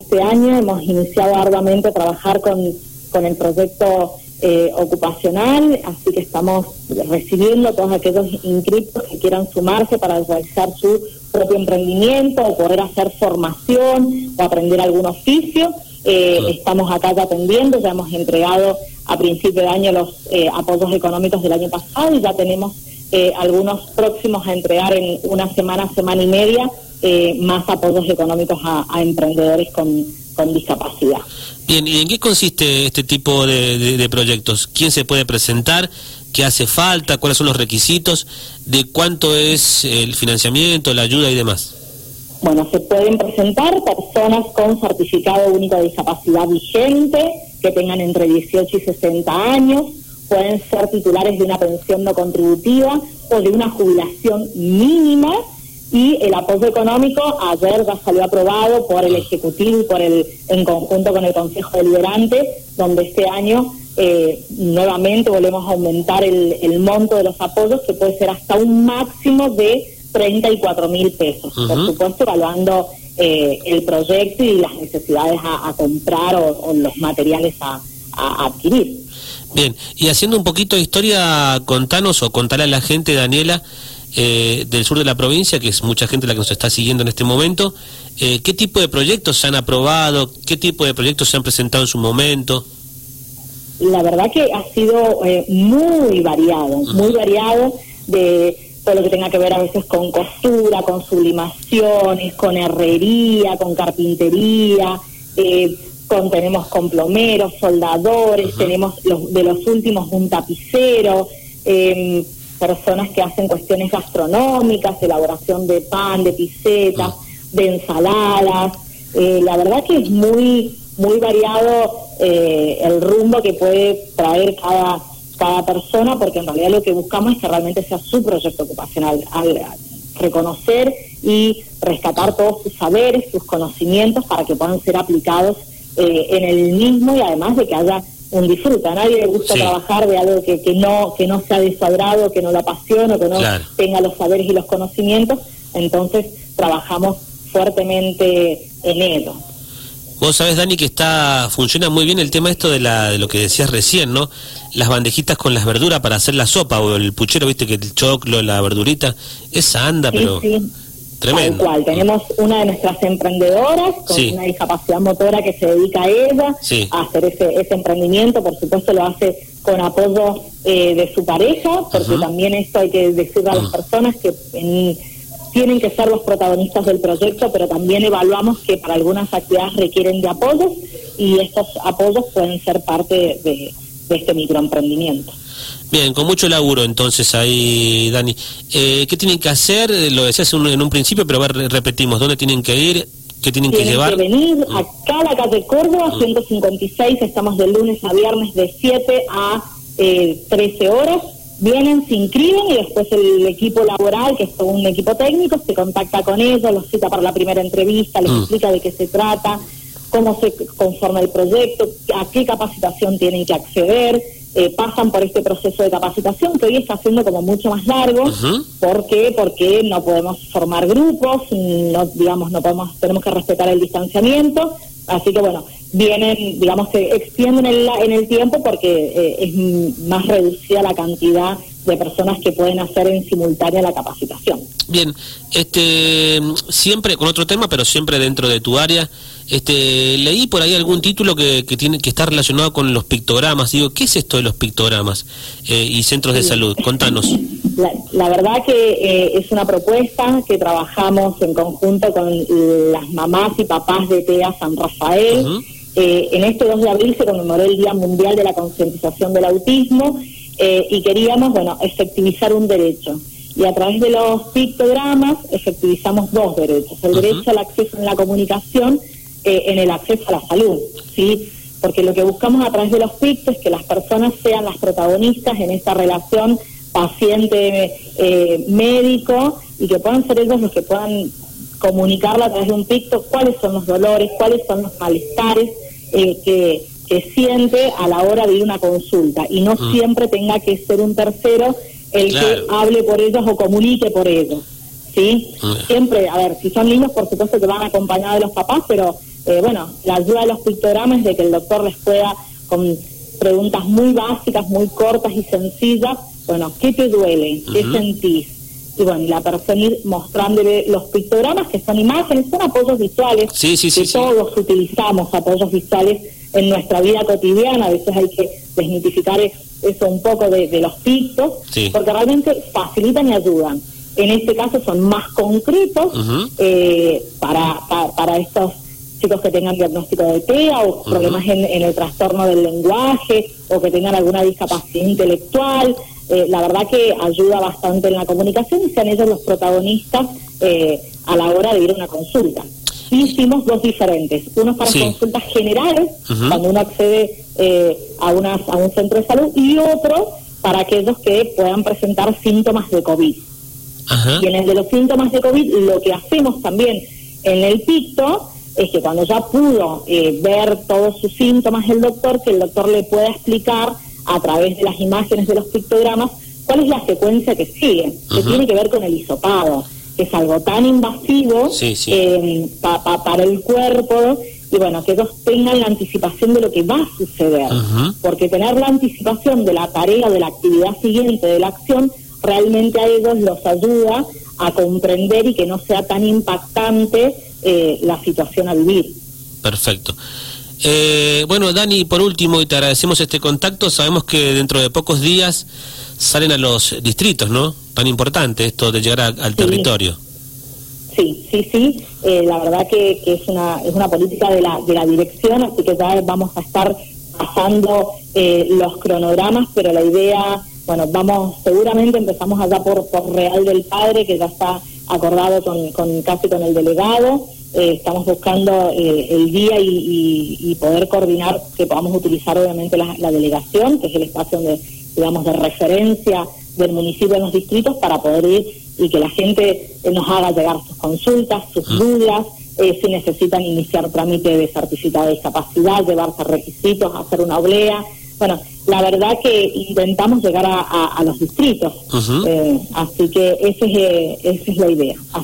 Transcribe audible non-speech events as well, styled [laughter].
Este año hemos iniciado arduamente a trabajar con, con el proyecto eh, ocupacional, así que estamos recibiendo a todos aquellos inscritos que quieran sumarse para realizar su propio emprendimiento o poder hacer formación o aprender algún oficio. Eh, estamos acá ya atendiendo, ya hemos entregado a principio de año los eh, apoyos económicos del año pasado y ya tenemos algunos próximos a entregar en una semana, semana y media, más apoyos económicos a, a emprendedores con, con discapacidad. Bien, ¿y en qué consiste este tipo de, proyectos? ¿Quién se puede presentar? ¿Qué hace falta? ¿Cuáles son los requisitos? ¿De cuánto es el financiamiento, la ayuda y demás? Bueno, se pueden presentar personas con certificado único de discapacidad vigente, que tengan entre 18 y 60 años, pueden ser titulares de una pensión no contributiva o de una jubilación mínima y el apoyo económico ayer ya salió aprobado por el Ejecutivo y por el en conjunto con el Consejo Deliberante, donde este año eh, nuevamente volvemos a aumentar el, el, monto de los apoyos, que puede ser hasta un máximo de 34 mil pesos. Por supuesto, evaluando eh, el proyecto y las necesidades a, comprar o, los materiales a, a adquirir. Bien, y haciendo un poquito de historia, contanos o contarle a la gente, Daniela, eh, del sur de la provincia, que es mucha gente la que nos está siguiendo en este momento. Eh, ¿Qué tipo de proyectos se han aprobado? ¿Qué tipo de proyectos se han presentado en su momento? La verdad que ha sido eh, muy variado, muy variado de todo lo que tenga que ver a veces con costura, con sublimaciones, con herrería, con carpintería, con tenemos con plomeros, soldadores, tenemos los, de los últimos un tapicero, eh, personas que hacen cuestiones gastronómicas, elaboración de pan, de pisetas, de ensaladas. Eh, la verdad que es muy muy variado eh, el rumbo que puede traer cada cada persona, porque en realidad lo que buscamos es que realmente sea su proyecto ocupacional, al reconocer y rescatar todos sus saberes, sus conocimientos para que puedan ser aplicados eh, en el mismo y además de que haya un disfruta. A nadie le gusta trabajar de algo que, que no que no sea desagrado, que no lo apasione, que no tenga los saberes y los conocimientos. Entonces trabajamos fuertemente en ello. Vos sabés, Dani, que está funciona muy bien el tema esto de, la, de lo que decías recién, ¿no? Las bandejitas con las verduras para hacer la sopa o el puchero, viste que el choclo, la verdurita, esa anda, pero... Tremendo. cual. Tenemos una de nuestras emprendedoras con una discapacidad motora que se dedica a ella a hacer ese, ese emprendimiento. Por supuesto, lo hace con apoyo eh, de su pareja, porque también esto hay que decirle a las personas que tienen que ser los protagonistas del proyecto, pero también evaluamos que para algunas actividades requieren de apoyos y estos apoyos pueden ser parte de, de este microemprendimiento. Bien, con mucho laburo entonces ahí, Dani. Eh, ¿Qué tienen que hacer? Lo decías en un principio, pero a ver, repetimos, ¿dónde tienen que ir? ¿Qué tienen, que llevar? que venir mm. acá a la calle Córdoba, 156, mm. estamos de lunes a viernes de 7 a eh, 13 horas. Vienen, se inscriben y después el equipo laboral, que es un equipo técnico, se contacta con ellos, los cita para la primera entrevista, les mm. explica de qué se trata, cómo se conforma el proyecto, a qué capacitación tienen que acceder eh, pasan por este proceso de capacitación que hoy está siendo como mucho más largo. ¿Por qué? Porque no podemos formar grupos, no digamos no podemos tenemos que respetar el distanciamiento, así que bueno vienen digamos se extienden en el, en el tiempo porque eh, es más reducida la cantidad de personas que pueden hacer en simultánea la capacitación. Bien, este siempre con otro tema, pero siempre dentro de tu área. Este, leí por ahí algún título que, que tiene que estar relacionado con los pictogramas. Digo, ¿qué es esto de los pictogramas eh, y centros de salud? Contanos. [laughs] La, verdad que eh, es una propuesta que trabajamos en conjunto con las mamás y papás de TEA San Rafael. Eh, en este 2 de abril se conmemoró el Día Mundial de la Concientización del Autismo y queríamos, bueno, efectivizar un derecho y a través de los pictogramas efectivizamos dos derechos, el derecho al acceso en la comunicación eh, en el acceso a la salud, ¿sí? Porque lo que buscamos a través de los PICs es que las personas sean las protagonistas en esta relación paciente-médico eh, y que puedan ser ellos los que puedan comunicarla a través de un picto cuáles son los dolores, cuáles son los malestares eh, que, que siente a la hora de ir a una consulta y no mm. siempre tenga que ser un tercero el que hable por ellos o comunique por ellos. ¿sí? Mm. Siempre, a ver, si son niños, por supuesto que van acompañados de los papás, pero eh, bueno, la ayuda de los pictogramas de que el doctor les pueda, con preguntas muy básicas, muy cortas y sencillas, bueno, ¿qué te duele? ¿Qué sentís? Y bueno, la persona ir mostrándole los pictogramas, que son imágenes, son apoyos visuales, sí, sí, sí, que todos utilizamos apoyos visuales en nuestra vida cotidiana, a veces hay que desmitificar eso un poco de, los pictos, porque realmente facilitan y ayudan. En este caso son más concretos eh, para, para, estos chicos que tengan diagnóstico de TEA o problemas en, el trastorno del lenguaje o que tengan alguna discapacidad intelectual. Eh, la verdad que ayuda bastante en la comunicación y sean ellos los protagonistas eh, a la hora de ir a una consulta. Hicimos dos diferentes, uno para consultas generales, cuando uno accede a, unas, a un centro de salud, y otro para aquellos que puedan presentar síntomas de COVID. Y en el de los síntomas de COVID, lo que hacemos también en el picto es que cuando ya pudo eh, ver todos sus síntomas el doctor, que el doctor le pueda explicar a través de las imágenes de los pictogramas cuál es la secuencia que sigue, que tiene que ver con el hisopado, que es algo tan invasivo eh, para el cuerpo y bueno, que ellos tengan la anticipación de lo que va a suceder, porque tener la anticipación de la tarea, de la actividad siguiente, de la acción, realmente a ellos los ayuda a comprender y que no sea tan impactante eh, la situación a vivir. Perfecto. Eh, bueno, Dani, por último, y te agradecemos este contacto, sabemos que dentro de pocos días salen a los distritos, ¿no? Tan importante esto de llegar al territorio. Sí, sí, sí. Eh, la verdad que, que, es una es una política de la, de la dirección, así que ya vamos a estar pasando los cronogramas, pero la idea bueno, vamos, seguramente empezamos allá por, por Real del Padre, que ya está acordado con, con casi con el delegado. Eh, estamos buscando eh, el día y, poder coordinar que podamos utilizar obviamente la, delegación, que es el espacio de, digamos, de referencia del municipio en los distritos para poder ir y que la gente eh, nos haga llegar sus consultas, sus dudas, si necesitan iniciar trámite de certificado de discapacidad, llevarse requisitos, hacer una oblea. Bueno, la verdad que intentamos llegar a, los distritos, eh, así que ese es, esa es la idea.